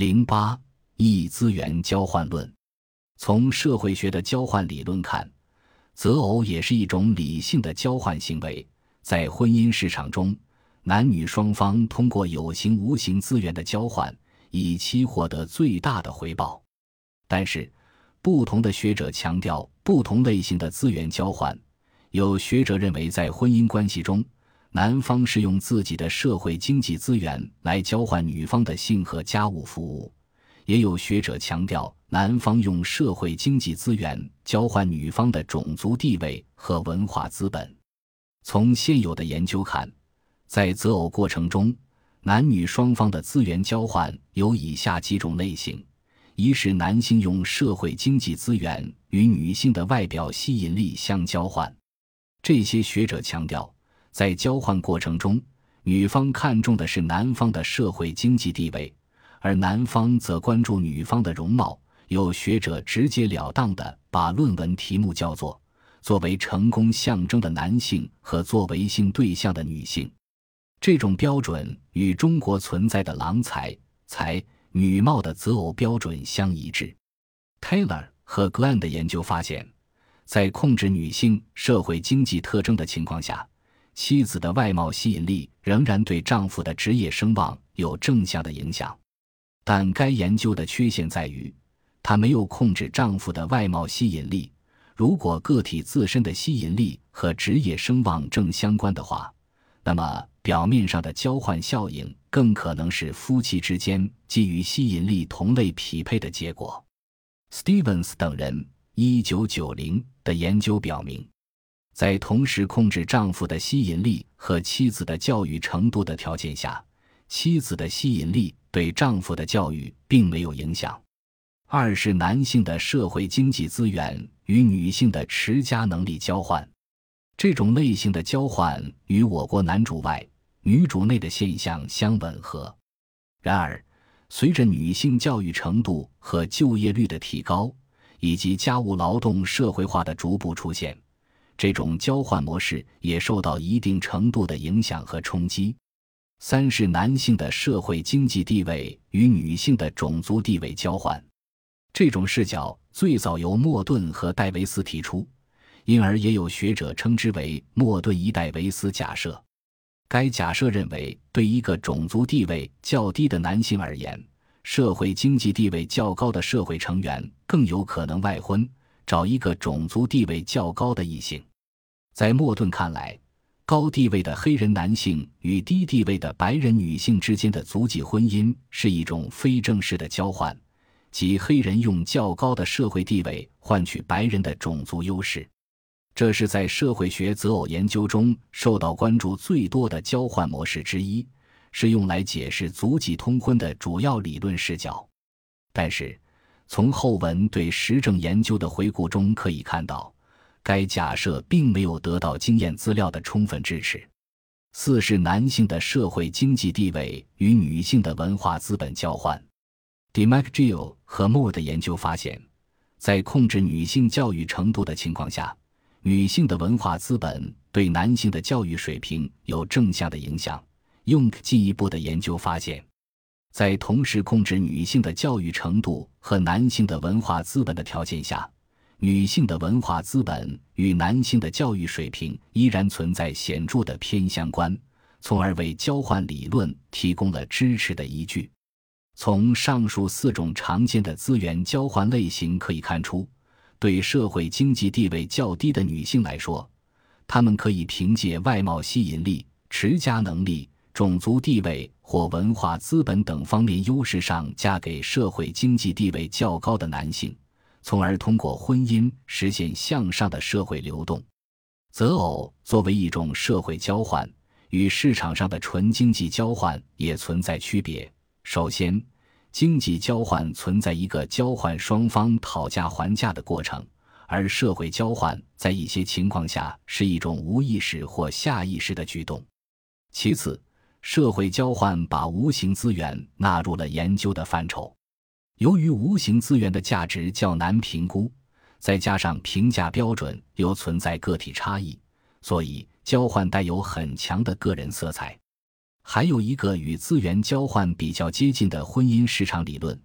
零八异资源交换论。从社会学的交换理论看，择偶也是一种理性的交换行为。在婚姻市场中，男女双方通过有形无形资源的交换，以期获得最大的回报。但是，不同的学者强调不同类型的资源交换。有学者认为，在婚姻关系中，男方是用自己的社会经济资源来交换女方的性和家务服务。也有学者强调，男方用社会经济资源交换女方的种族地位和文化资本。从现有的研究看，在择偶过程中，男女双方的资源交换有以下几种类型：一是男性用社会经济资源与女性的外表吸引力相交换。这些学者强调，在交换过程中，女方看重的是男方的社会经济地位。而男方则关注女方的容貌，有学者直截了当地把论文题目叫做“作为成功象征的男性和作为性对象的女性”。这种标准与中国存在的郎才、才、女貌的择偶标准相一致。Taylor 和 Glenn 的研究发现，在控制女性社会经济特征的情况下，妻子的外貌吸引力仍然对丈夫的职业声望有正向的影响。但该研究的缺陷在于，他没有控制丈夫的外貌吸引力。如果个体自身的吸引力和职业声望正相关的话，那么表面上的交换效应更可能是夫妻之间基于吸引力同类匹配的结果。Stevens 等人一九九零的研究表明，在同时控制丈夫的吸引力和妻子的教育程度的条件下，妻子的吸引力。对丈夫的教育并没有影响。二是男性的社会经济资源与女性的持家能力交换，这种类型的交换与我国男主外女主内的现象相吻合。然而，随着女性教育程度和就业率的提高，以及家务劳动社会化的逐步出现，这种交换模式也受到一定程度的影响和冲击。三是男性的社会经济地位与女性的种族地位交换，这种视角最早由莫顿和戴维斯提出，因而也有学者称之为莫顿一戴维斯假设。该假设认为，对一个种族地位较低的男性而言，社会经济地位较高的社会成员更有可能外婚，找一个种族地位较高的异性。在莫顿看来。高地位的黑人男性与低地位的白人女性之间的族籍婚姻是一种非正式的交换，即黑人用较高的社会地位换取白人的种族优势。这是在社会学择偶研究中受到关注最多的交换模式之一，是用来解释族籍通婚的主要理论视角。但是，从后文对实证研究的回顾中可以看到。该假设并没有得到经验资料的充分支持。四是男性的社会经济地位与女性的文化资本交换。DeMacGill 和 Moore 的研究发现，在控制女性教育程度的情况下，女性的文化资本对男性的教育水平有正向的影响。用进一步的研究发现，在同时控制女性的教育程度和男性的文化资本的条件下。女性的文化资本与男性的教育水平依然存在显著的偏相关，从而为交换理论提供了支持的依据。从上述四种常见的资源交换类型可以看出，对社会经济地位较低的女性来说，她们可以凭借外貌吸引力、持家能力、种族地位或文化资本等方面优势上嫁给社会经济地位较高的男性。从而通过婚姻实现向上的社会流动。择偶作为一种社会交换，与市场上的纯经济交换也存在区别。首先，经济交换存在一个交换双方讨价还价的过程，而社会交换在一些情况下是一种无意识或下意识的举动。其次，社会交换把无形资源纳入了研究的范畴。由于无形资源的价值较难评估，再加上评价标准又存在个体差异，所以交换带有很强的个人色彩。还有一个与资源交换比较接近的婚姻市场理论，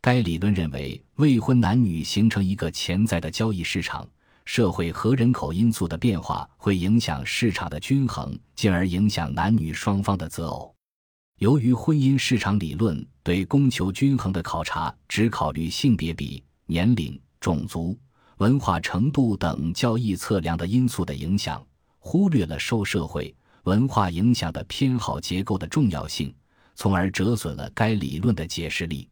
该理论认为未婚男女形成一个潜在的交易市场，社会和人口因素的变化会影响市场的均衡，进而影响男女双方的择偶。由于婚姻市场理论对供求均衡的考察只考虑性别比、年龄、种族、文化程度等交易测量的因素的影响，忽略了受社会。文化影响的偏好结构的重要性，从而折损了该理论的解释力。